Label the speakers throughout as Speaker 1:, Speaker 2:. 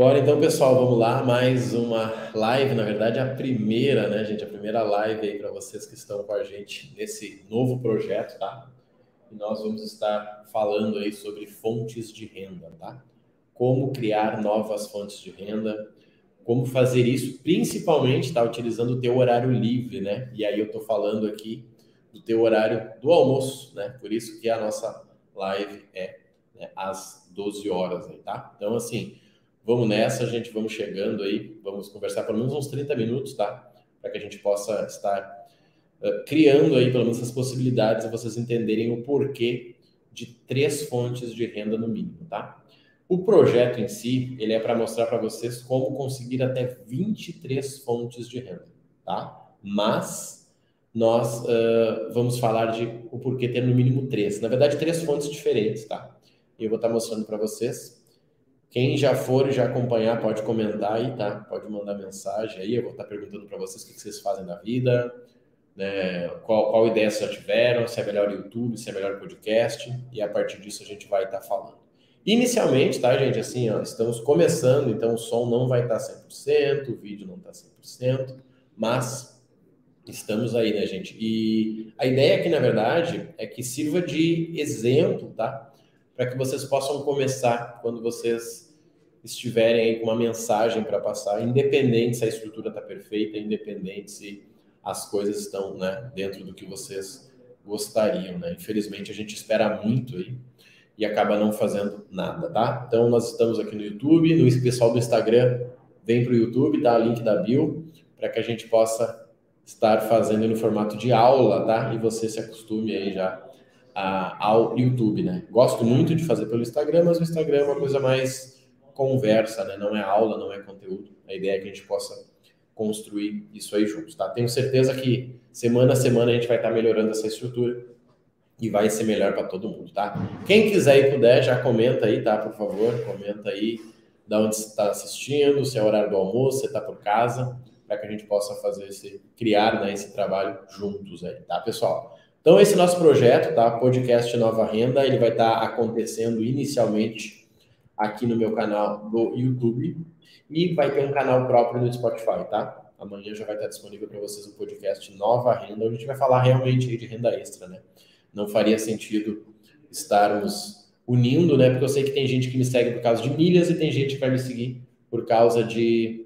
Speaker 1: Bora então, pessoal, vamos lá. Mais uma live, na verdade, a primeira, né, gente? A primeira live aí para vocês que estão com a gente nesse novo projeto, tá? E nós vamos estar falando aí sobre fontes de renda, tá? Como criar novas fontes de renda, como fazer isso, principalmente, tá? Utilizando o teu horário livre, né? E aí eu tô falando aqui do teu horário do almoço, né? Por isso que a nossa live é né, às 12 horas aí, tá? Então, assim, Vamos nessa, gente, vamos chegando aí, vamos conversar pelo menos uns 30 minutos, tá? Para que a gente possa estar uh, criando aí pelo menos essas possibilidades e vocês entenderem o porquê de três fontes de renda no mínimo, tá? O projeto em si, ele é para mostrar para vocês como conseguir até 23 fontes de renda, tá? Mas nós uh, vamos falar de o porquê ter no mínimo três. Na verdade, três fontes diferentes, tá? E eu vou estar mostrando para vocês quem já for e já acompanhar, pode comentar aí, tá? Pode mandar mensagem aí. Eu vou estar perguntando para vocês o que vocês fazem da vida, né? qual, qual ideia vocês já tiveram, se é melhor YouTube, se é melhor podcast, e a partir disso a gente vai estar falando. Inicialmente, tá, gente? Assim, ó, estamos começando, então o som não vai estar 100%, o vídeo não está 100%, mas estamos aí, né, gente? E a ideia aqui, na verdade, é que sirva de exemplo, tá? Para que vocês possam começar quando vocês estiverem aí com uma mensagem para passar, independente se a estrutura está perfeita, independente se as coisas estão né, dentro do que vocês gostariam. Né? Infelizmente, a gente espera muito aí e acaba não fazendo nada, tá? Então, nós estamos aqui no YouTube, no pessoal do Instagram vem para o YouTube, tá? Link da bio, para que a gente possa estar fazendo no formato de aula, tá? E você se acostume aí já ao YouTube, né? Gosto muito de fazer pelo Instagram, mas o Instagram é uma coisa mais conversa, né? Não é aula, não é conteúdo. A ideia é que a gente possa construir isso aí juntos, tá? Tenho certeza que semana a semana a gente vai estar melhorando essa estrutura e vai ser melhor para todo mundo, tá? Quem quiser e puder, já comenta aí, tá? Por favor, comenta aí da onde você está assistindo, se é horário do almoço, se está por casa, para que a gente possa fazer esse, criar né, esse trabalho juntos aí, tá, pessoal? Então, esse nosso projeto, tá? Podcast Nova Renda, ele vai estar tá acontecendo inicialmente aqui no meu canal do YouTube e vai ter um canal próprio no Spotify, tá? Amanhã já vai estar disponível para vocês o podcast Nova Renda, onde a gente vai falar realmente de renda extra, né? Não faria sentido estarmos unindo, né? Porque eu sei que tem gente que me segue por causa de milhas e tem gente que vai me seguir por causa de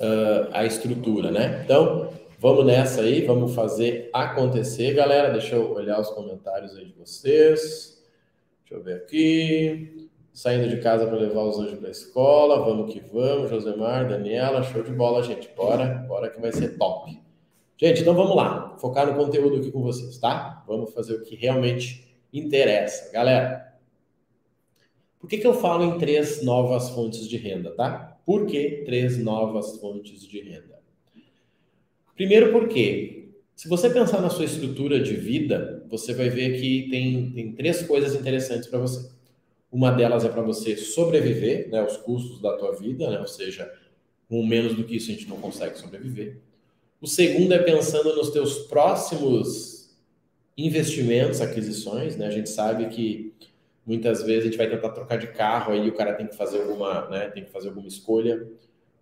Speaker 1: uh, a estrutura, né? Então, Vamos nessa aí, vamos fazer acontecer, galera. Deixa eu olhar os comentários aí de vocês. Deixa eu ver aqui. Saindo de casa para levar os anjos para a escola. Vamos que vamos, Josemar, Daniela, show de bola, gente. Bora, bora que vai ser top. Gente, então vamos lá. Focar no conteúdo aqui com vocês, tá? Vamos fazer o que realmente interessa. Galera, por que, que eu falo em três novas fontes de renda, tá? Por que três novas fontes de renda? Primeiro porque, se você pensar na sua estrutura de vida, você vai ver que tem, tem três coisas interessantes para você. Uma delas é para você sobreviver, né, os custos da tua vida, né, ou seja, com menos do que isso a gente não consegue sobreviver. O segundo é pensando nos teus próximos investimentos, aquisições, né? A gente sabe que muitas vezes a gente vai tentar trocar de carro aí o cara tem que fazer alguma, né, tem que fazer alguma escolha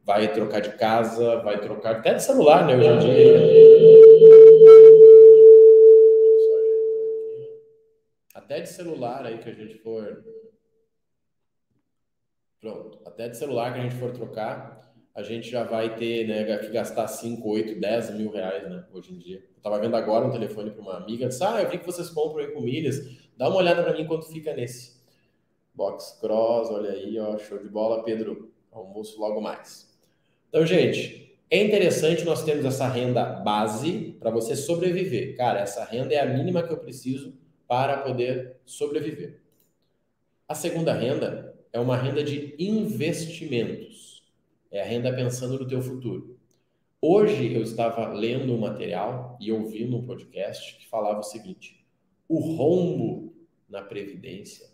Speaker 1: vai trocar de casa, vai trocar até de celular, né? Hoje em dia. Até de celular aí que a gente for. Pronto. Até de celular que a gente for trocar, a gente já vai ter, né, que gastar 5, 8, 10 mil reais, né? Hoje em dia. Eu tava vendo agora um telefone para uma amiga, disse, ah, eu vi que vocês compram aí com milhas, dá uma olhada para mim quanto fica nesse. Box Cross, olha aí, ó, show de bola, Pedro. Almoço logo mais. Então, gente, é interessante nós termos essa renda base para você sobreviver. Cara, essa renda é a mínima que eu preciso para poder sobreviver. A segunda renda é uma renda de investimentos. É a renda pensando no teu futuro. Hoje eu estava lendo um material e ouvindo um podcast que falava o seguinte: o rombo na previdência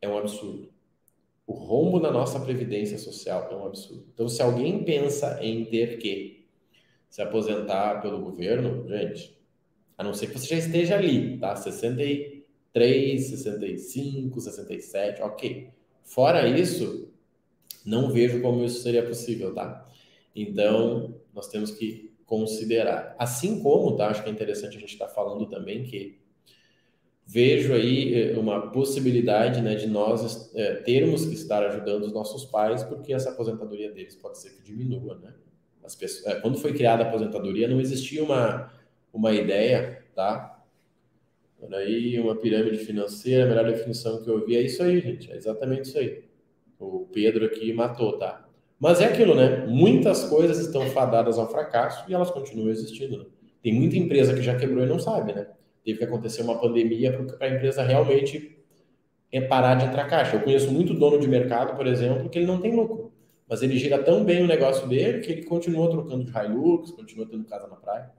Speaker 1: é um absurdo. O rombo na nossa previdência social é um absurdo. Então, se alguém pensa em ter que se aposentar pelo governo, gente, a não ser que você já esteja ali, tá? 63, 65, 67, ok. Fora isso, Não vejo como isso seria possível, tá? Então, nós temos que considerar. Assim como, tá? Acho que é interessante a gente estar tá falando também que vejo aí eh, uma possibilidade né, de nós é, termos que estar ajudando os nossos pais, porque essa aposentadoria deles pode ser que diminua, né? As pessoas, é, quando foi criada a aposentadoria, não existia uma, uma ideia, tá? aí, uma pirâmide financeira, a melhor definição que eu vi é isso aí, gente. É exatamente isso aí. O Pedro aqui matou, tá? Mas é aquilo, né? Muitas coisas estão fadadas ao fracasso e elas continuam existindo. Né? Tem muita empresa que já quebrou e não sabe, né? Teve que acontecer uma pandemia para a empresa realmente é parar de entrar caixa. Eu conheço muito dono de mercado, por exemplo, que ele não tem lucro. Mas ele gira tão bem o negócio dele que ele continua trocando de Hilux, continua tendo casa na praia.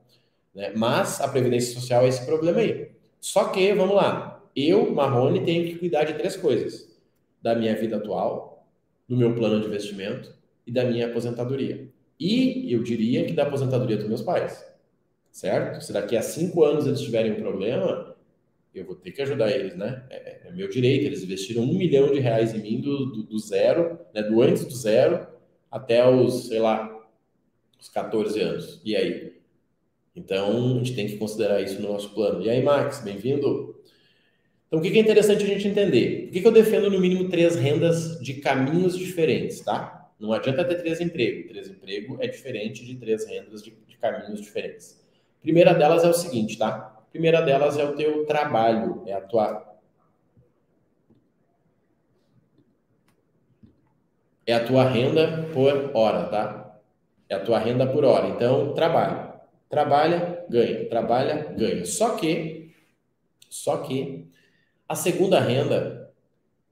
Speaker 1: Né? Mas a Previdência Social é esse problema aí. Só que, vamos lá, eu, Marrone, tenho que cuidar de três coisas: da minha vida atual, do meu plano de investimento e da minha aposentadoria. E eu diria que da aposentadoria dos meus pais, certo? Se daqui a cinco anos eles tiverem um problema, eu vou ter que ajudar eles, né? É, é, é meu direito. Eles investiram um milhão de reais em mim do, do, do zero, né? do antes do zero até os, sei lá, os 14 anos. E aí? Então, a gente tem que considerar isso no nosso plano. E aí, Max, bem-vindo. Então, o que é interessante a gente entender? Por que eu defendo no mínimo três rendas de caminhos diferentes, tá? Não adianta ter três empregos. Três empregos é diferente de três rendas de, de caminhos diferentes. Primeira delas é o seguinte, tá? Primeira delas é o teu trabalho, é a tua é a tua renda por hora, tá? É a tua renda por hora. Então, trabalho. Trabalha, ganha, trabalha, ganha. Só que, só que a segunda renda,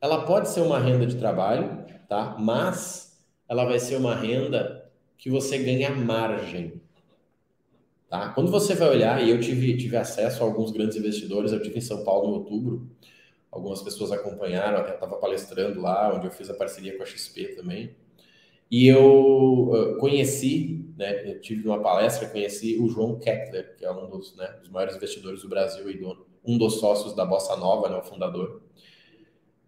Speaker 1: ela pode ser uma renda de trabalho, tá? Mas ela vai ser uma renda que você ganha margem. Tá? Quando você vai olhar, e eu tive, tive acesso a alguns grandes investidores, eu tive em São Paulo em outubro, algumas pessoas acompanharam, até estava palestrando lá, onde eu fiz a parceria com a XP também. E eu uh, conheci, né, eu tive uma palestra, conheci o João Kettler, que é um dos, né, dos maiores investidores do Brasil e dono, um dos sócios da Bossa Nova, né, o fundador.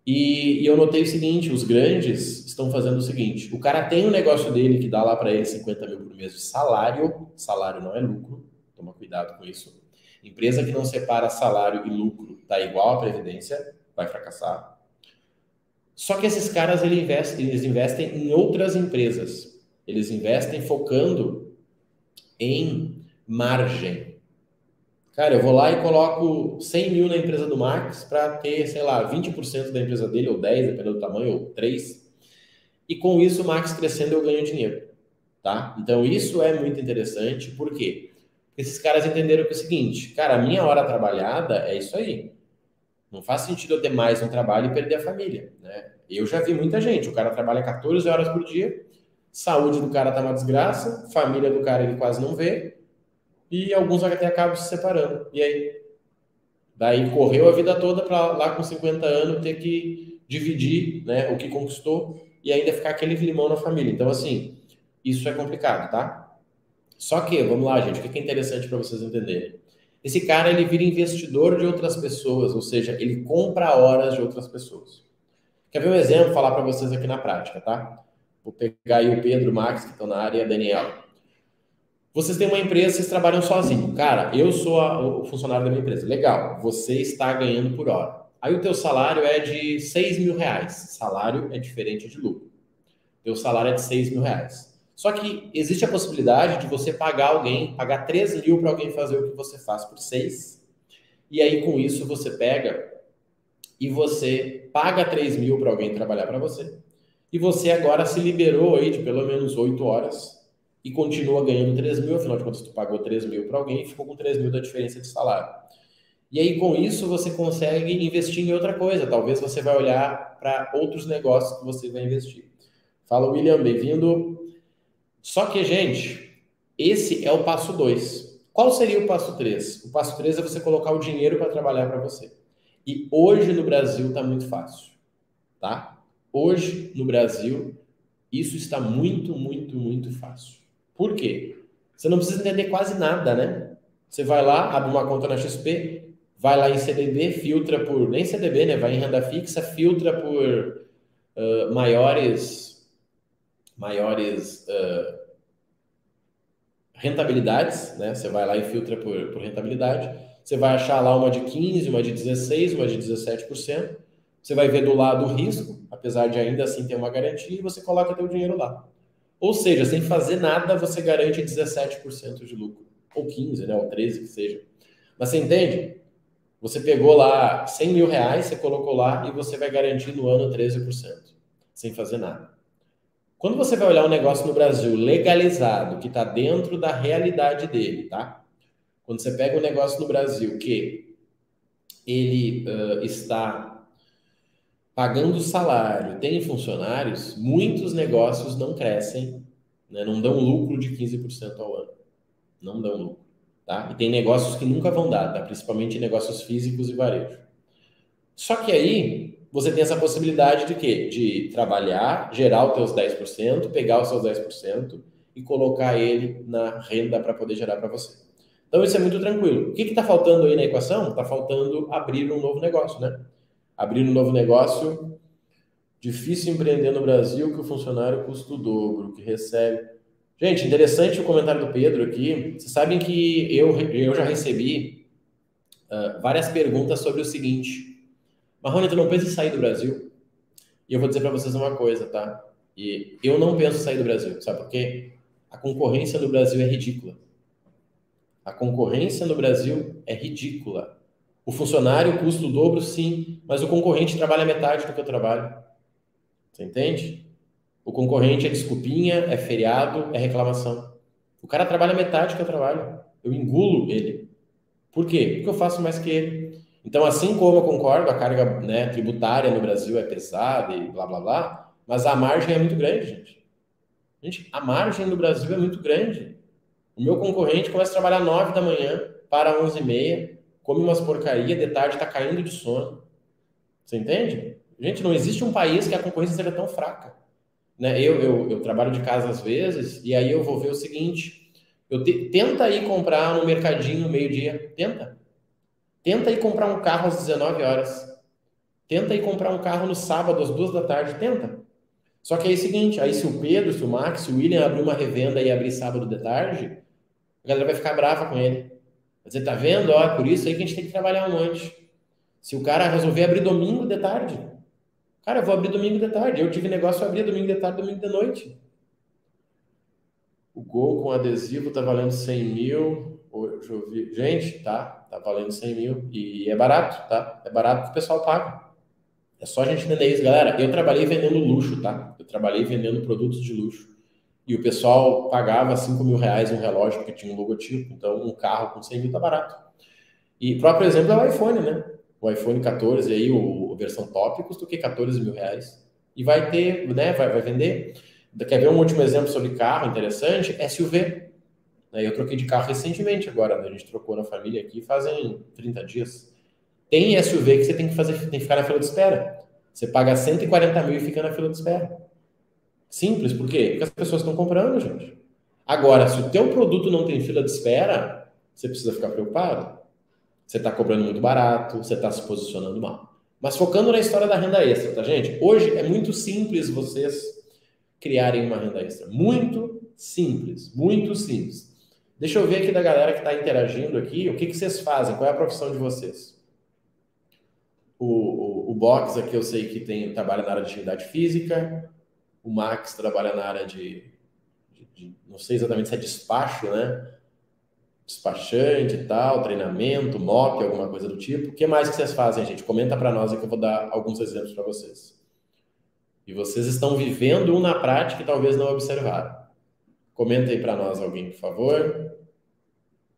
Speaker 1: E, e, eu notei o seguinte: os grandes estão fazendo o seguinte: o cara tem um negócio dele que dá lá para ele 50 mil por mês de salário, salário não é lucro, toma cuidado com isso. Empresa que não separa salário e lucro tá igual à previdência, vai fracassar. Só que esses caras eles investem, eles investem em outras empresas. Eles investem focando em margem. Cara, eu vou lá e coloco 100 mil na empresa do Max para ter, sei lá, 20% da empresa dele, ou 10, dependendo do tamanho, ou 3. E com isso, o Max crescendo, eu ganho dinheiro. Tá? Então, isso é muito interessante. Por quê? Porque esses caras entenderam que é o seguinte, cara, a minha hora trabalhada é isso aí. Não faz sentido eu ter mais um trabalho e perder a família, né? Eu já vi muita gente, o cara trabalha 14 horas por dia, saúde do cara tá uma desgraça, família do cara ele quase não vê, e alguns até acabam se separando. E aí? Daí correu a vida toda para lá com 50 anos ter que dividir né, o que conquistou e ainda ficar aquele limão na família. Então, assim, isso é complicado, tá? Só que, vamos lá, gente, o que é interessante para vocês entenderem? Esse cara ele vira investidor de outras pessoas, ou seja, ele compra horas de outras pessoas. Quer ver um exemplo? Falar para vocês aqui na prática, tá? Vou pegar aí o Pedro, o Max, que estão na área, e a Daniela. Vocês têm uma empresa, vocês trabalham sozinho. Cara, eu sou a, o funcionário da minha empresa. Legal, você está ganhando por hora. Aí o teu salário é de 6 mil reais. Salário é diferente de lucro. Teu salário é de 6 mil reais. Só que existe a possibilidade de você pagar alguém, pagar 3 mil para alguém fazer o que você faz por 6. E aí, com isso, você pega e você paga 3 mil para alguém trabalhar para você. E você agora se liberou aí de pelo menos 8 horas e continua ganhando 3 mil, afinal de contas, tu pagou 3 mil para alguém e ficou com 3 mil da diferença de salário. E aí, com isso, você consegue investir em outra coisa. Talvez você vai olhar para outros negócios que você vai investir. Fala, William, bem-vindo. Só que, gente, esse é o passo 2. Qual seria o passo 3? O passo 3 é você colocar o dinheiro para trabalhar para você. E hoje no Brasil está muito fácil, tá? Hoje no Brasil isso está muito, muito, muito fácil. Por quê? Você não precisa entender quase nada, né? Você vai lá, abre uma conta na XP, vai lá em CDB, filtra por nem CDB, né? Vai em renda fixa, filtra por uh, maiores maiores uh, rentabilidades, né? Você vai lá e filtra por, por rentabilidade. Você vai achar lá uma de 15, uma de 16, uma de 17%. Você vai ver do lado o risco, apesar de ainda assim ter uma garantia, e você coloca teu dinheiro lá. Ou seja, sem fazer nada, você garante 17% de lucro. Ou 15, né? Ou 13, que seja. Mas você entende? Você pegou lá 100 mil reais, você colocou lá e você vai garantir no ano 13%, sem fazer nada. Quando você vai olhar um negócio no Brasil legalizado, que está dentro da realidade dele, tá? Quando você pega um negócio no Brasil que ele uh, está pagando salário, tem funcionários, muitos negócios não crescem, né? não dão lucro de 15% ao ano. Não dão lucro. Tá? E tem negócios que nunca vão dar, tá? principalmente negócios físicos e varejo. Só que aí você tem essa possibilidade de quê? De trabalhar, gerar os teus 10%, pegar os seus 10% e colocar ele na renda para poder gerar para você. Então isso é muito tranquilo. O que está faltando aí na equação? Está faltando abrir um novo negócio, né? Abrir um novo negócio. Difícil empreender no Brasil que o funcionário custa o dobro, que recebe Gente, interessante o comentário do Pedro aqui. Vocês sabem que eu, eu já recebi uh, várias perguntas sobre o seguinte: Marrone, tu não pensa em sair do Brasil? E eu vou dizer para vocês uma coisa, tá? E eu não penso em sair do Brasil, sabe por quê? A concorrência no Brasil é ridícula. A concorrência no Brasil é ridícula. O funcionário custa o dobro, sim, mas o concorrente trabalha metade do que eu trabalho. Você entende? O concorrente é desculpinha, é feriado, é reclamação. O cara trabalha metade que eu trabalho. Eu engulo ele. Por quê? Porque eu faço mais que ele. Então, assim como eu concordo, a carga né, tributária no Brasil é pesada e blá blá blá, mas a margem é muito grande, gente. Gente, a margem no Brasil é muito grande. O meu concorrente começa a trabalhar 9 da manhã para 11 e meia, come umas porcaria, de tarde está caindo de sono. Você entende? Gente, não existe um país que a concorrência seja tão fraca. Né? Eu, eu, eu, trabalho de casa às vezes, e aí eu vou ver o seguinte: eu te, tenta ir comprar no mercadinho meio-dia, tenta. Tenta ir comprar um carro às 19 horas. Tenta ir comprar um carro no sábado às duas da tarde, tenta. Só que aí é o seguinte, aí se o Pedro, se o Max, se o William abrir uma revenda e abrir sábado de tarde, a galera vai ficar brava com ele. Dizer, tá vendo? Ó, é por isso aí que a gente tem que trabalhar um monte. Se o cara resolver abrir domingo de tarde, Cara, eu vou abrir domingo de tarde. Eu tive negócio abrir domingo de tarde, domingo de noite. O gol com adesivo tá valendo 100 mil. Gente, tá, tá valendo 100 mil. E é barato, tá? É barato que o pessoal paga. É só a gente entender isso, galera. Eu trabalhei vendendo luxo, tá? Eu trabalhei vendendo produtos de luxo. E o pessoal pagava 5 mil reais um relógio porque tinha um logotipo. Então, um carro com 100 mil tá barato. E próprio exemplo é o iPhone, né? o iPhone 14 aí, o, a versão top, custa o que? 14 mil reais. E vai ter, né? Vai, vai vender. Quer ver um último exemplo sobre carro interessante? SUV. Eu troquei de carro recentemente agora, né? a gente trocou na família aqui fazem 30 dias. Tem SUV que você tem que fazer, tem que ficar na fila de espera. Você paga 140 mil e fica na fila de espera. Simples, por quê? Porque as pessoas estão comprando, gente. Agora, se o teu produto não tem fila de espera, você precisa ficar preocupado. Você está cobrando muito barato, você está se posicionando mal. Mas focando na história da renda extra, tá, gente? Hoje é muito simples vocês criarem uma renda extra. Muito simples, muito simples. Deixa eu ver aqui da galera que está interagindo aqui, o que, que vocês fazem, qual é a profissão de vocês? O, o, o Box aqui eu sei que tem, trabalha na área de atividade física, o Max trabalha na área de, de, de não sei exatamente se é despacho, né? despachante e tal, treinamento, MOP, alguma coisa do tipo. O que mais que vocês fazem, gente? Comenta para nós que eu vou dar alguns exemplos para vocês. E vocês estão vivendo um na prática e talvez não observaram. Comenta aí para nós alguém, por favor.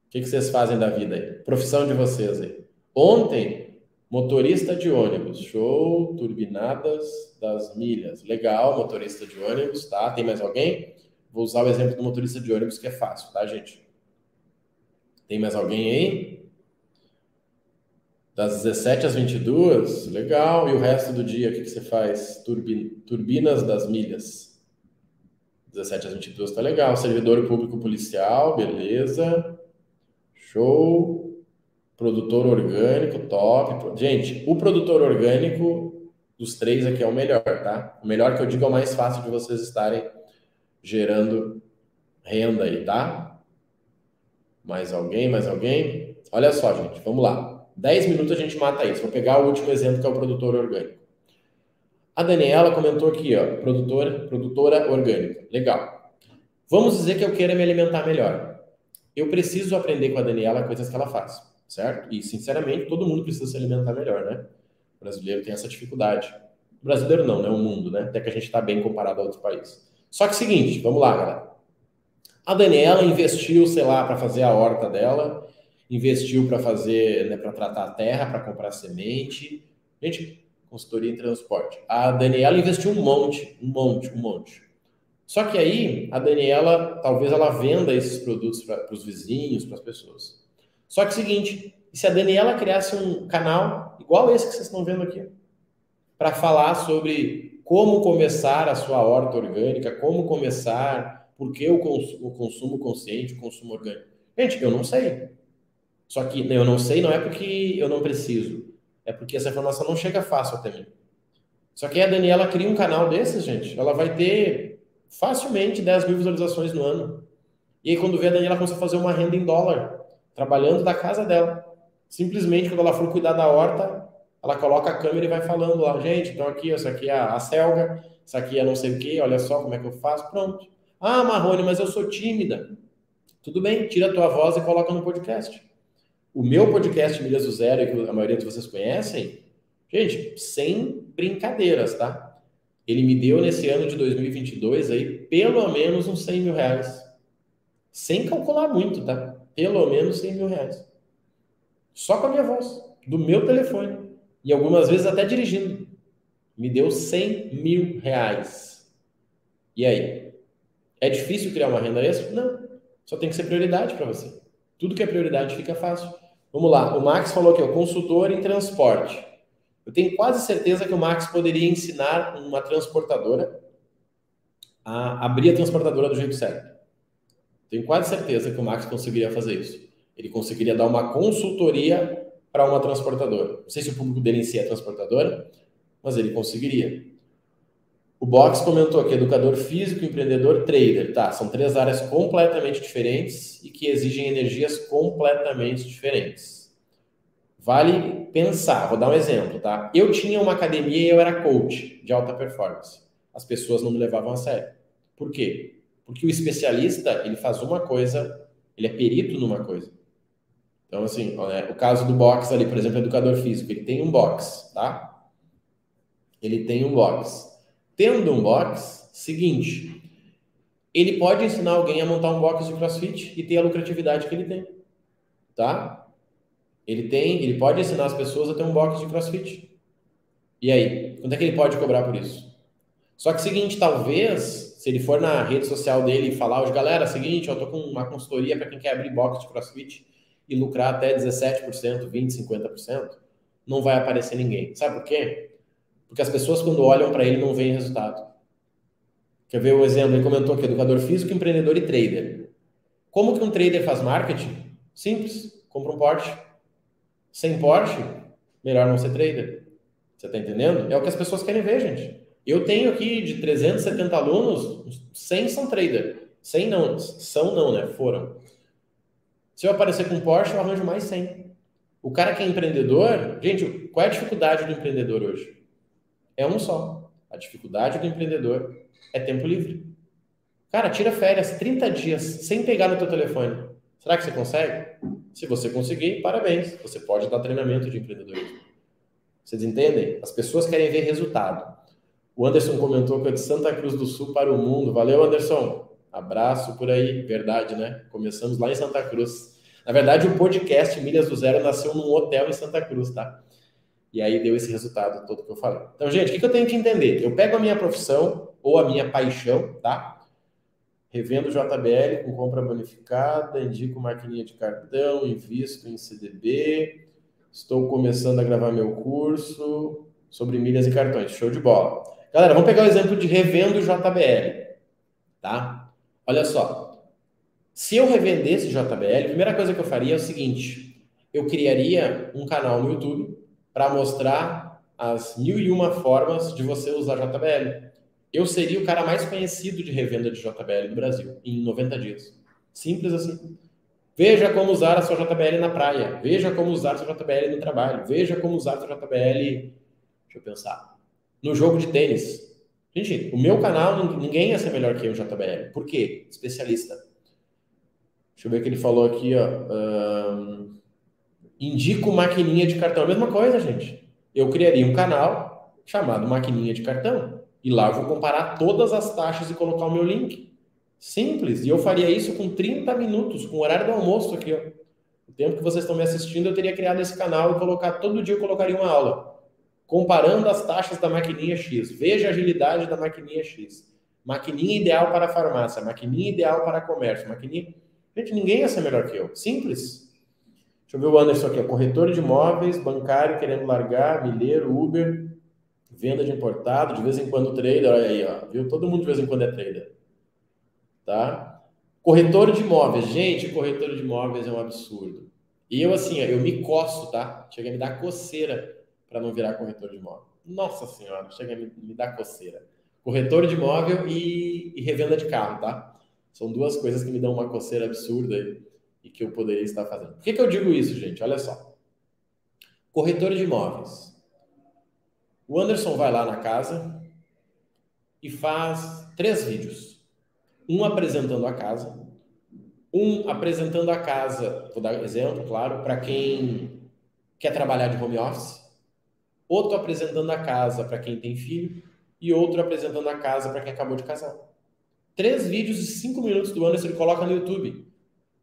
Speaker 1: O que, que vocês fazem da vida aí? Profissão de vocês aí. Ontem, motorista de ônibus. Show, turbinadas das milhas. Legal, motorista de ônibus, tá? Tem mais alguém? Vou usar o exemplo do motorista de ônibus que é fácil, tá, gente? Tem mais alguém aí? Das 17 às 22? Legal. E o resto do dia, o que, que você faz? turbinas das milhas. 17 às 22 tá legal. Servidor público policial, beleza. Show. Produtor orgânico, top. Gente, o produtor orgânico dos três aqui é o melhor, tá? O melhor que eu digo é o mais fácil de vocês estarem gerando renda aí, tá? Mais alguém, mais alguém? Olha só, gente, vamos lá. 10 minutos a gente mata isso. Vou pegar o último exemplo que é o produtor orgânico. A Daniela comentou aqui, ó, produtora, produtora orgânica. Legal. Vamos dizer que eu queira me alimentar melhor. Eu preciso aprender com a Daniela coisas que ela faz, certo? E, sinceramente, todo mundo precisa se alimentar melhor, né? O brasileiro tem essa dificuldade. O brasileiro não, né? O mundo, né? Até que a gente está bem comparado a outros países. Só que é seguinte, vamos lá, galera. A Daniela investiu, sei lá, para fazer a horta dela, investiu para fazer, né, para tratar a terra, para comprar semente. Gente, consultoria em transporte. A Daniela investiu um monte, um monte, um monte. Só que aí a Daniela, talvez ela venda esses produtos para os vizinhos, para as pessoas. Só que o seguinte, e se a Daniela criasse um canal igual esse que vocês estão vendo aqui, para falar sobre como começar a sua horta orgânica, como começar, por que o, consumo, o consumo consciente, o consumo orgânico. Gente, eu não sei. Só que eu não sei não é porque eu não preciso, é porque essa informação não chega fácil até mim. Só que a Daniela cria um canal desses, gente, ela vai ter facilmente 10 mil visualizações no ano. E aí, quando vê a Daniela começa a fazer uma renda em dólar, trabalhando da casa dela. Simplesmente, quando ela for cuidar da horta, ela coloca a câmera e vai falando lá, gente, então aqui, essa aqui é a selga, essa aqui é não sei o que, olha só como é que eu faço, pronto. Ah, Marrone, mas eu sou tímida. Tudo bem, tira a tua voz e coloca no podcast. O meu podcast Milhas do Zero, que a maioria de vocês conhecem, gente, sem brincadeiras, tá? Ele me deu nesse ano de 2022 aí pelo menos uns 100 mil reais. Sem calcular muito, tá? Pelo menos 100 mil reais. Só com a minha voz, do meu telefone. E algumas vezes até dirigindo. Me deu 100 mil reais. E aí? É difícil criar uma renda extra? Não. Só tem que ser prioridade para você. Tudo que é prioridade fica fácil. Vamos lá, o Max falou que é consultor em transporte. Eu tenho quase certeza que o Max poderia ensinar uma transportadora a abrir a transportadora do jeito certo. Tenho quase certeza que o Max conseguiria fazer isso. Ele conseguiria dar uma consultoria para uma transportadora. Não sei se o público dele em si é transportadora, mas ele conseguiria. O Box comentou aqui, educador físico, empreendedor, trader. Tá, são três áreas completamente diferentes e que exigem energias completamente diferentes. Vale pensar, vou dar um exemplo, tá? Eu tinha uma academia e eu era coach de alta performance. As pessoas não me levavam a sério. Por quê? Porque o especialista, ele faz uma coisa, ele é perito numa coisa. Então, assim, o caso do box ali, por exemplo, educador físico, ele tem um box, tá? Ele tem um box. Tendo um box, seguinte, ele pode ensinar alguém a montar um box de crossfit e ter a lucratividade que ele tem, tá? Ele tem, ele pode ensinar as pessoas a ter um box de crossfit. E aí, quanto é que ele pode cobrar por isso? Só que seguinte, talvez, se ele for na rede social dele e falar, hoje, galera, seguinte, eu tô com uma consultoria para quem quer abrir box de crossfit e lucrar até 17%, 20%, 50%, não vai aparecer ninguém. Sabe por quê? Porque as pessoas, quando olham para ele, não veem resultado. Quer ver o exemplo? Ele comentou aqui: educador físico, empreendedor e trader. Como que um trader faz marketing? Simples. Compra um Porsche. Sem Porsche, melhor não ser trader. Você está entendendo? É o que as pessoas querem ver, gente. Eu tenho aqui de 370 alunos, 100 são trader. 100 não, são não, né? Foram. Se eu aparecer com Porsche, eu arranjo mais 100. O cara que é empreendedor, gente, qual é a dificuldade do empreendedor hoje? é um só. A dificuldade do empreendedor é tempo livre. Cara, tira férias 30 dias sem pegar no teu telefone. Será que você consegue? Se você conseguir, parabéns. Você pode dar treinamento de empreendedorismo. Vocês entendem? As pessoas querem ver resultado. O Anderson comentou que é de Santa Cruz do Sul para o mundo. Valeu, Anderson. Abraço por aí. Verdade, né? Começamos lá em Santa Cruz. Na verdade, o podcast Milhas do Zero nasceu num hotel em Santa Cruz, tá? E aí deu esse resultado todo que eu falei. Então, gente, o que eu tenho que entender? Eu pego a minha profissão ou a minha paixão, tá? Revendo JBL com compra bonificada, indico maquininha de cartão, invisto em CDB, estou começando a gravar meu curso sobre milhas e cartões. Show de bola. Galera, vamos pegar o exemplo de revendo JBL, tá? Olha só. Se eu revendesse JBL, a primeira coisa que eu faria é o seguinte: eu criaria um canal no YouTube para mostrar as mil e uma formas de você usar JBL. eu seria o cara mais conhecido de revenda de JBL do Brasil em 90 dias. Simples assim. Veja como usar a sua JBL na praia. Veja como usar a sua JBL no trabalho. Veja como usar a sua JBL. Deixa eu pensar. No jogo de tênis. Gente, o meu canal, ninguém ia ser melhor que eu, JBL. Por quê? Especialista. Deixa eu ver o que ele falou aqui, ó. Um, indico maquininha de cartão. A mesma coisa, gente. Eu criaria um canal chamado Maquininha de Cartão. E lá eu vou comparar todas as taxas e colocar o meu link. Simples. E eu faria isso com 30 minutos, com o horário do almoço aqui, ó. O tempo que vocês estão me assistindo, eu teria criado esse canal e colocar todo dia eu colocaria uma aula comparando as taxas da maquininha X. Veja a agilidade da maquininha X. Maquininha ideal para farmácia, maquininha ideal para comércio, maquininha. Gente, ninguém ia ser melhor que eu. Simples. Deixa eu ver o Anderson aqui. Corretor de imóveis, bancário querendo largar, milheiro, Uber, venda de importado, de vez em quando trader. Olha aí, ó. Viu? Todo mundo de vez em quando é trader. Tá? Corretor de imóveis. Gente, corretor de imóveis é um absurdo. E eu, assim, eu me coço, tá? Chega a me dar coceira para não virar corretor de imóvel. Nossa senhora, chega a me, me dar coceira. Corretor de imóvel e, e, revenda de carro, tá? São duas coisas que me dão uma coceira absurda e que eu poderia estar fazendo. Por que, que eu digo isso, gente? Olha só. Corretor de imóveis. O Anderson vai lá na casa e faz três vídeos. Um apresentando a casa, um apresentando a casa, vou dar exemplo, claro, para quem quer trabalhar de home office, outro apresentando a casa para quem tem filho e outro apresentando a casa para quem acabou de casar. Três vídeos de cinco minutos do Anderson ele coloca no YouTube.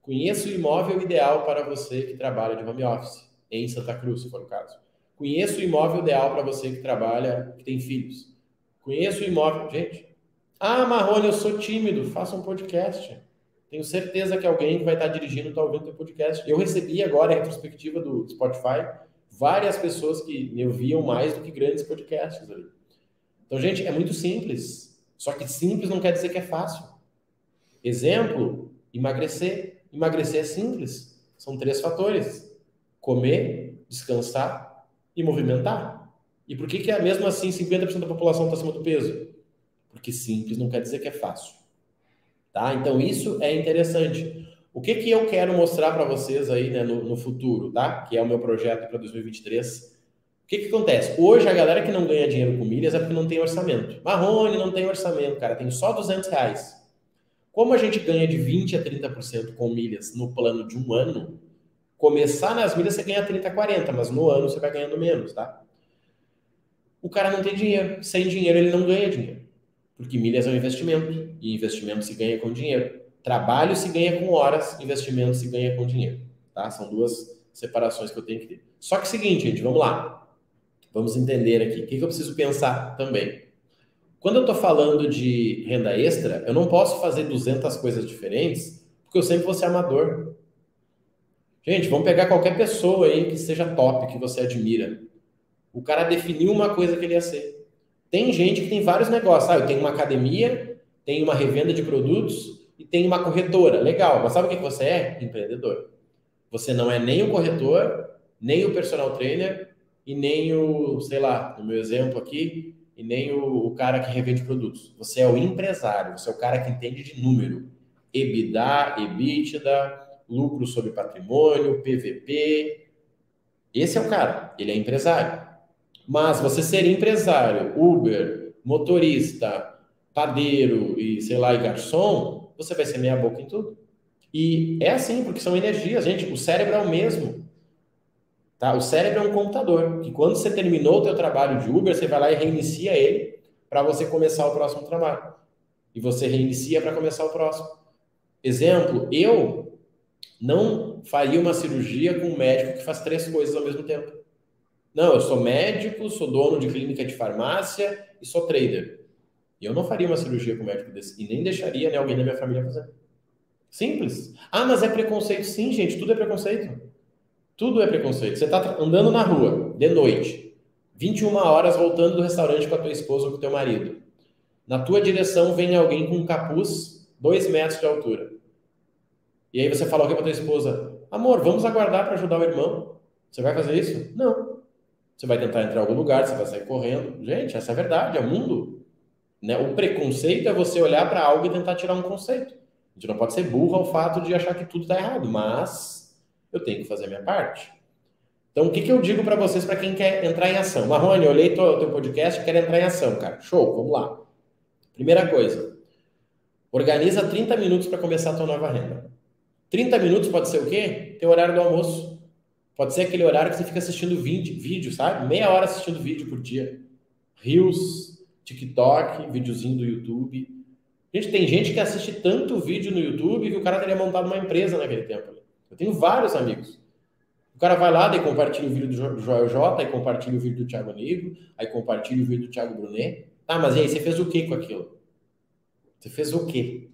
Speaker 1: Conheça o imóvel ideal para você que trabalha de home office, em Santa Cruz, se for o caso. Conheça o imóvel ideal para você que trabalha, que tem filhos. Conheça o imóvel. Gente, ah, Marrone, eu sou tímido, faça um podcast. Tenho certeza que alguém que vai estar dirigindo está ouvindo o podcast. Eu recebi agora a retrospectiva do Spotify várias pessoas que me ouviam mais do que grandes podcasts ali. Então, gente, é muito simples. Só que simples não quer dizer que é fácil. Exemplo, emagrecer. Emagrecer é simples. São três fatores: comer, descansar e movimentar. E por que, que é mesmo assim 50% da população está acima do peso? Porque simples não quer dizer que é fácil. Tá? Então, isso é interessante. O que, que eu quero mostrar para vocês aí né, no, no, futuro, tá? Que é o meu projeto para 2023. O que, que acontece? Hoje, a galera que não ganha dinheiro com milhas é porque não tem orçamento. Marrone não tem orçamento, cara, tem só 200 reais. Como a gente ganha de 20% a 30% com milhas no plano de um ano, começar nas milhas você ganha 30, 40, mas no ano você vai ganhando menos, tá? O cara não tem dinheiro. Sem dinheiro ele não ganha dinheiro. Porque milhas é um investimento. E investimento se ganha com dinheiro. Trabalho se ganha com horas, investimento se ganha com dinheiro. Tá? São duas separações que eu tenho que ter. Só que é o seguinte, gente, vamos lá. Vamos entender aqui. O que, eu preciso pensar também? Quando eu estou falando de renda extra, eu não posso fazer 200 coisas diferentes, porque eu sempre vou ser amador. Gente, vamos pegar qualquer pessoa aí que seja top, que você admira. O cara definiu uma coisa que ele ia ser. Tem gente que tem vários negócios. Ah, eu tenho uma academia, tenho uma revenda de produtos, e tem uma corretora. Legal, mas sabe o que você é? Empreendedor. Você não é nem o corretor, nem o personal trainer e nem o, sei lá, no meu exemplo aqui, e nem o, o cara que revende produtos. Você é o empresário, você é o cara que entende de número. EBITDA, EBITDA, lucro sobre patrimônio, PVP. Esse é o cara, ele é empresário. Mas você ser empresário, Uber, motorista, padeiro e sei lá, e garçom, você vai ser meia boca em tudo. E é assim, porque são energias, gente. O cérebro é o mesmo. Tá? O cérebro é um computador, que quando você terminou o teu trabalho de Uber, você vai lá e reinicia ele para você começar o próximo trabalho. E você reinicia para começar o próximo. Exemplo, eu não faria uma cirurgia com um médico que faz três coisas ao mesmo tempo. Não, eu sou médico, sou dono de clínica de farmácia e sou trader. E eu não faria uma cirurgia com um médico desse. E nem deixaria né, alguém da minha família fazer. Simples. Ah, mas é preconceito. Sim, gente, tudo é preconceito. Tudo é preconceito. Você está andando na rua, de noite, 21 horas voltando do restaurante com a tua esposa ou com o teu marido. Na tua direção vem alguém com um capuz, dois metros de altura. E aí você fala o que para tua esposa? Amor, vamos aguardar para ajudar o irmão. Você vai fazer isso? Não. Você vai tentar entrar em algum lugar, você vai sair correndo. Gente, essa é a verdade, é o mundo. Né? O preconceito é você olhar para algo e tentar tirar um conceito. A gente não pode ser burro ao fato de achar que tudo está errado, mas eu tenho que fazer minha parte. Então, o que, que eu digo para vocês, para quem quer entrar em ação? Marrone, eu olhei o teu podcast e quero entrar em ação, cara. Show, vamos lá. Primeira coisa, organiza 30 minutos para começar a tua nova renda. 30 minutos pode ser o quê? Teu horário do almoço. Pode ser aquele horário que você fica assistindo vídeo, vídeo, sabe? Meia hora assistindo vídeo por dia. Reels, TikTok, videozinho do YouTube. Gente, tem gente que assiste tanto vídeo no YouTube que o cara teria montado uma empresa naquele tempo. Eu tenho vários amigos. O cara vai lá, daí compartilha o vídeo do Joel J, aí compartilha o vídeo do Thiago Amigo, aí compartilha o vídeo do Thiago Brunet. Tá, mas e aí, você fez o que com aquilo? Você fez o quê?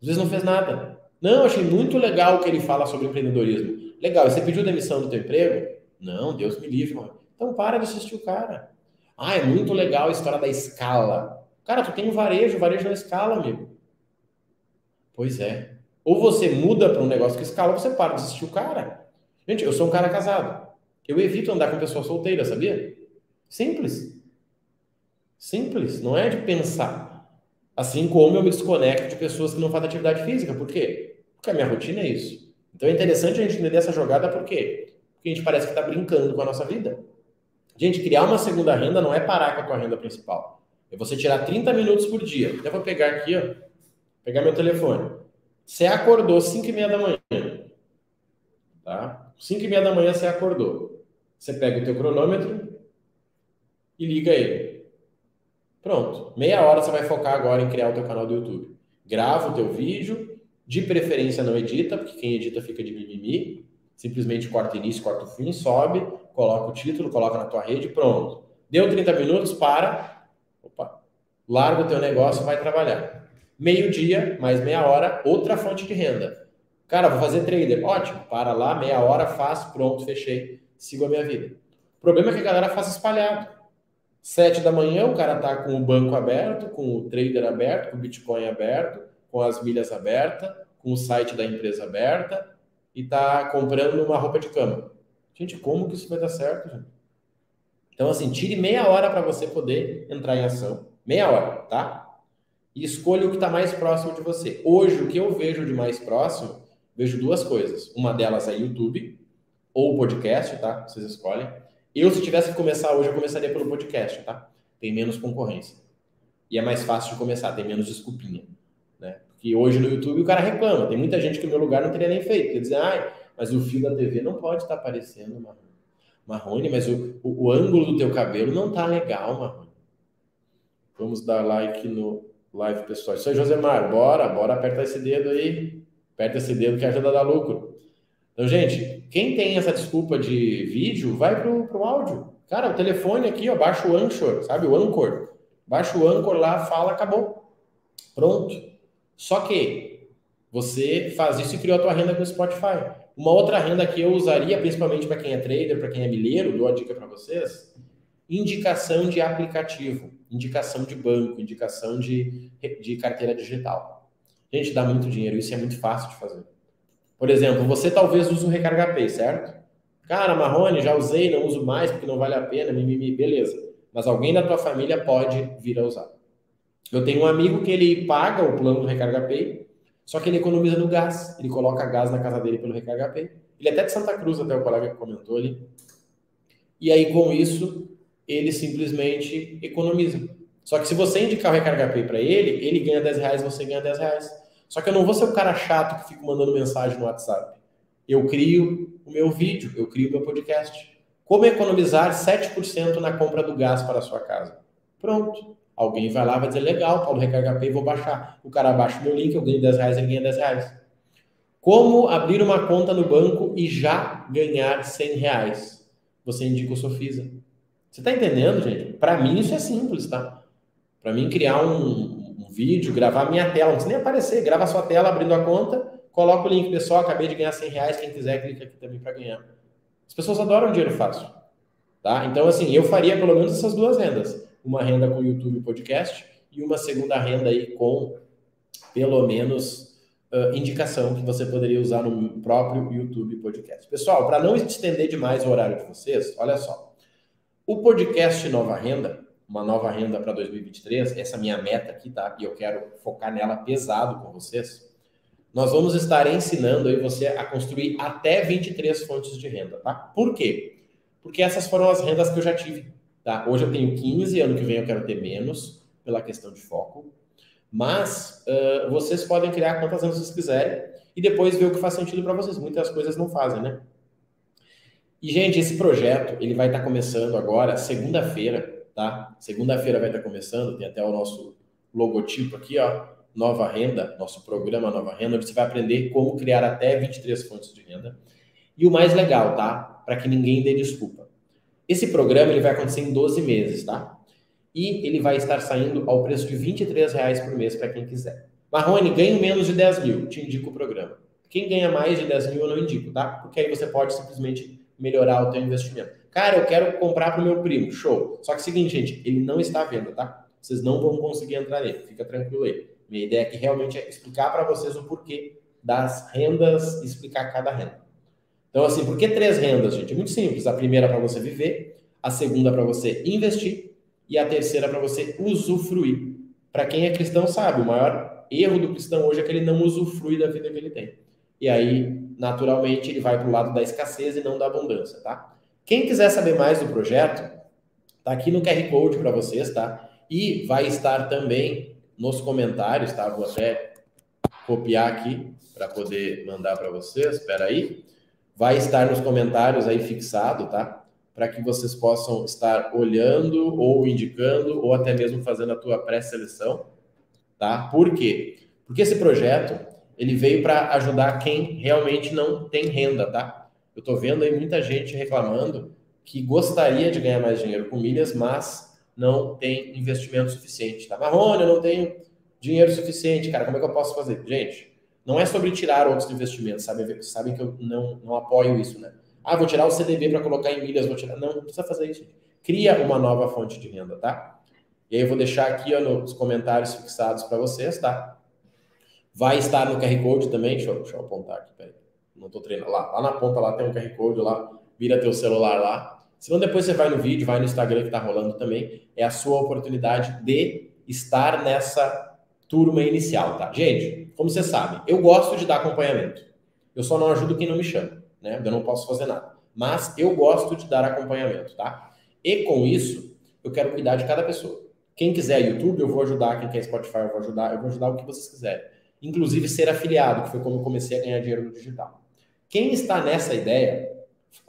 Speaker 1: Às vezes não fez nada. Não, achei muito legal o que ele fala sobre empreendedorismo. Legal, e você pediu demissão do teu emprego? Não, Deus me livre, mano. Então para de assistir o cara. Ah, é muito legal a história da escala. Cara, tu tem um varejo, varejo na escala, amigo. Pois é. Ou você muda para um negócio que escala, ou você para de assistir o cara. Gente, eu sou um cara casado. Eu evito andar com pessoa solteira, sabia? Simples. Simples. Não é de pensar. Assim como eu me desconecto de pessoas que não fazem atividade física. Por quê? Porque a minha rotina é isso. Então é interessante a gente entender essa jogada, por quê? Porque a gente parece que está brincando com a nossa vida. Gente, criar uma segunda renda não é parar com a tua renda principal. É você tirar 30 minutos por dia. Eu vou pegar aqui, ó, pegar meu telefone. Você acordou 5 e meia da manhã. Tá? 5 e meia da manhã você acordou. Você pega o teu cronômetro e liga ele. Pronto. Meia hora você vai focar agora em criar o teu canal do YouTube. Grava o teu vídeo, de preferência não edita, porque quem edita fica de mimimi. Simplesmente corta início, corta o fim, sobe, coloca o título, coloca na tua rede, pronto. Deu 30 minutos, para, opa, larga o teu negócio vai trabalhar. Meio-dia, mais meia hora, outra fonte de renda. Cara, vou fazer trader. Ótimo, para lá, meia hora, faço, pronto, fechei, sigo a minha vida. O problema é que a galera faz espalhado. Sete da manhã, o cara tá com o banco aberto, com o trader aberto, com o Bitcoin aberto, com as milhas abertas, com o site da empresa aberta e tá comprando uma roupa de cama. Gente, como que isso vai dar certo, gente? Então, assim, tire meia hora para você poder entrar em ação. Meia hora, tá? E escolha o que está mais próximo de você. Hoje, o que eu vejo de mais próximo, vejo duas coisas. Uma delas é YouTube ou podcast, tá? Vocês escolhem. Eu, se tivesse que começar hoje, eu começaria pelo podcast, tá? Tem menos concorrência. E é mais fácil de começar, tem menos desculpinha. Porque hoje no YouTube o cara reclama. Tem muita gente que no meu lugar não teria nem feito. Quer dizer, ai, mas o fio da TV não pode estar tá aparecendo, Marrone. mas o, o, o, ângulo do teu cabelo não tá legal, Marrone. Vamos dar like no live, pessoal. Isso aí, Josemar. Bora, bora apertar esse dedo aí. Aperta esse dedo que ajuda a dar lucro. Então, gente, quem tem essa desculpa de vídeo, vai pro, pro áudio. Cara, o telefone aqui, ó, baixa o Anchor, sabe? O Anchor. Baixa o Anchor lá, fala, acabou. Pronto. Só que você faz isso e criou a tua renda com o Spotify. Uma outra renda que eu usaria, principalmente para quem é trader, para quem é milheiro, dou a dica para vocês: indicação de aplicativo, indicação de banco, indicação de, de carteira digital. Gente, dá muito dinheiro, isso é muito fácil de fazer. Por exemplo, você talvez use o Recarga Pay, certo? Cara, Marrone, já usei, não uso mais porque não vale a pena, mimimi, beleza. Mas alguém da tua família pode vir a usar. Eu tenho um amigo que ele paga o plano do Recarga Pay, só que ele economiza no gás. Ele coloca gás na casa dele pelo Recarga Pay. Ele é até de Santa Cruz, até o colega que comentou ali. E aí, com isso, ele simplesmente economiza. Só que se você indicar o Recarga Pay para ele, ele ganha 10 reais, você ganha 10 reais. Só que eu não vou ser o cara chato que fica mandando mensagem no WhatsApp. Eu crio o meu vídeo, eu crio o meu podcast. Como economizar 7% na compra do gás para a sua casa? Pronto. Alguém vai lá vai dizer, legal, Paulo Recarga Pay, vou baixar. O cara baixa o meu link, eu ganho 10 reais, ele ganha 10 reais. Como abrir uma conta no banco e já ganhar 100 reais? Você indica o Sofisa. Você está entendendo, gente? Para mim isso é simples, tá? Para mim criar um, um, vídeo, gravar minha tela, não precisa nem aparecer, grava sua tela abrindo a conta, coloca o link, pessoal, acabei de ganhar 100 reais, quem quiser clica aqui também para ganhar. As pessoas adoram dinheiro fácil, tá? Então, assim, eu faria pelo menos essas duas rendas uma renda com YouTube Podcast e uma segunda renda aí com pelo menos uh, indicação que você poderia usar no próprio YouTube Podcast. Pessoal, para não estender demais o horário de vocês, olha só. O podcast Nova Renda, uma nova renda para 2023, essa minha meta aqui, tá? E eu quero focar nela pesado com vocês. Nós vamos estar ensinando aí você a construir até 23 fontes de renda, tá? Por quê? Porque essas foram as rendas que eu já tive, tá? Hoje eu tenho 15, ano que vem eu quero ter menos, pela questão de foco. Mas uh, vocês podem criar quantas rendas vocês quiserem e depois ver o que faz sentido para vocês. Muitas coisas não fazem, né? E, gente, esse projeto, ele vai estar tá começando agora, segunda-feira, tá? Segunda-feira vai estar começando, tem até o nosso logotipo aqui, ó, Nova Renda, nosso programa Nova Renda, onde você vai aprender como criar até 23 fontes de renda. E o mais legal, tá? Para que ninguém dê desculpa. Esse programa ele vai acontecer em 12 meses, tá? E ele vai estar saindo ao preço de 23 reais por mês para quem quiser. Marrone, ganho menos de 10 mil, te indico o programa. Quem ganha mais de 10 mil eu não indico, tá? Porque aí você pode simplesmente melhorar o teu investimento. Cara, eu quero comprar para o meu primo. Show. Só que é o seguinte, gente, ele não está vendo, tá? Vocês não vão conseguir entrar nele. Fica tranquilo aí. Minha ideia aqui realmente é explicar para vocês o porquê das rendas, explicar cada renda. Então, assim, por que três rendas, gente? É muito simples. A primeira para você viver, a segunda para você investir e a terceira para você usufruir. Para quem é cristão sabe, o maior erro do cristão hoje é que ele não usufrui da vida que ele tem. E aí, naturalmente, ele vai para o lado da escassez e não da abundância, tá? Quem quiser saber mais do projeto, tá aqui no QR Code para vocês, tá? E vai estar também nos comentários, tá? Vou até copiar aqui para poder mandar para vocês. Espera aí. Vai estar nos comentários aí fixado, tá? Para que vocês possam estar olhando ou indicando ou até mesmo fazendo a tua pré-seleção, tá? Por quê? Porque esse projeto ele veio para ajudar quem realmente não tem renda, tá? Eu estou vendo aí muita gente reclamando que gostaria de ganhar mais dinheiro com milhas, mas não tem investimento suficiente. Tá? Marrone, eu não tenho dinheiro suficiente, cara, como é que eu posso fazer? Gente, não é sobre tirar outros investimentos, sabe? Sabem que eu não, não apoio isso, né? Ah, vou tirar o CDB para colocar em milhas, vou tirar. Não, não precisa fazer isso. Cria uma nova fonte de renda, tá? E aí eu vou deixar aqui ó, nos comentários fixados para vocês, tá? Vai estar no QR Code também, deixa eu, deixa eu apontar aqui, peraí não estou treinando. Lá, lá na ponta lá tem um QR Code lá, vira teu celular lá. Se não, depois você vai no vídeo, vai no Instagram que está rolando também. É a sua oportunidade de estar nessa turma inicial, tá? Gente, como você sabe, eu gosto de dar acompanhamento. Eu só não ajudo quem não me chama, né? Eu não posso fazer nada. Mas eu gosto de dar acompanhamento, tá? E com isso, eu quero cuidar de cada pessoa. Quem quiser YouTube, eu vou ajudar. Quem quer Spotify, eu vou ajudar. Eu vou ajudar o que vocês quiserem. Inclusive ser afiliado, que foi como eu comecei a ganhar dinheiro no digital. Quem está nessa ideia,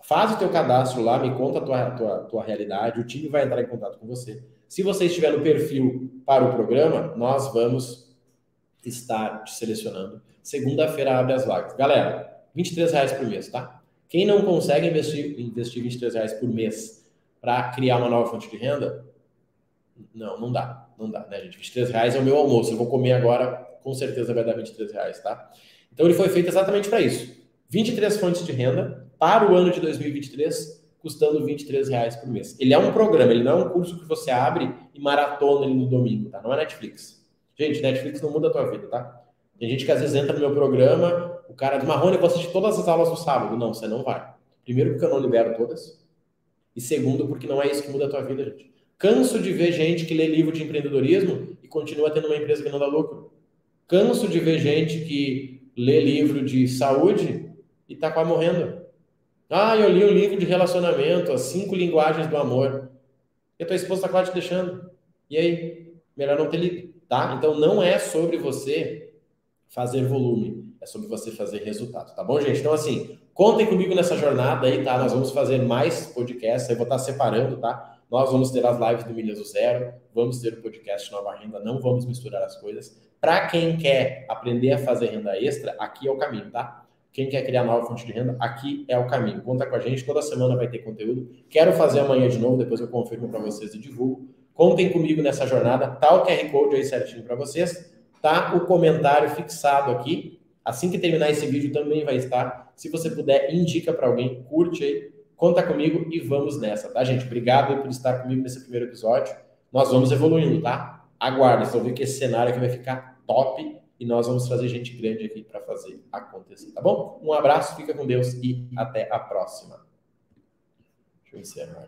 Speaker 1: faz o teu cadastro lá, me conta a tua, tua, tua realidade, o time vai entrar em contato com você. Se você estiver no perfil para o programa, nós vamos estar te selecionando. Segunda-feira abre as vagas. Galera, 23 reais por mês, tá? Quem não consegue investir, investir 23 reais por mês para criar uma nova fonte de renda, não, não dá. Não dá, né, gente? 23 reais é o meu almoço. Eu vou comer agora, com certeza vai dar 23 reais, tá? Então ele foi feito exatamente para isso 23 fontes de renda para o ano de 2023, custando 23 reais por mês. Ele é um programa, ele não é um curso que você abre e maratona ele no domingo, tá? Não é Netflix. Gente, Netflix não muda a tua vida, tá? Tem gente que às vezes entra no meu programa, o cara diz, Marrone, eu vou assistir todas as aulas no sábado. Não, você não vai. Primeiro, porque eu não libero todas. E segundo, porque não é isso que muda a tua vida, gente. Canso de ver gente que lê livro de empreendedorismo e continua tendo uma empresa que não dá lucro. Canso de ver gente que lê livro de saúde e tá quase morrendo. Ah, eu li um livro de relacionamento, as cinco linguagens do amor. E a tua esposa está quase te deixando. E aí? Melhor não ter lido, tá? Então não é sobre você fazer volume, é sobre você fazer resultado, tá bom, gente? Então, assim, contem comigo nessa jornada aí, tá? Nós vamos fazer mais podcasts, eu vou estar separando, tá? Nós vamos ter as lives do Milhas do Zero, vamos ter o podcast Nova Renda, não vamos misturar as coisas. Para quem quer aprender a fazer renda extra, aqui é o caminho, tá? Quem quer criar nova fonte de renda, aqui é o caminho. Conta com a gente, toda semana vai ter conteúdo. Quero fazer amanhã de novo, depois eu confirmo para vocês e divulgo. Contem comigo nessa jornada. Tá o QR Code aí certinho para vocês. Tá o comentário fixado aqui. Assim que terminar esse vídeo também vai estar. Se você puder, indica para alguém, curte aí, conta comigo e vamos nessa, tá, gente? Obrigado por estar comigo nesse primeiro episódio. Nós vamos evoluindo, tá? Aguarda, vocês vão ver que esse cenário aqui vai ficar top e nós vamos trazer gente grande aqui para fazer acontecer, tá bom? Um abraço, fica com Deus e até a próxima. Deixa eu encerrar.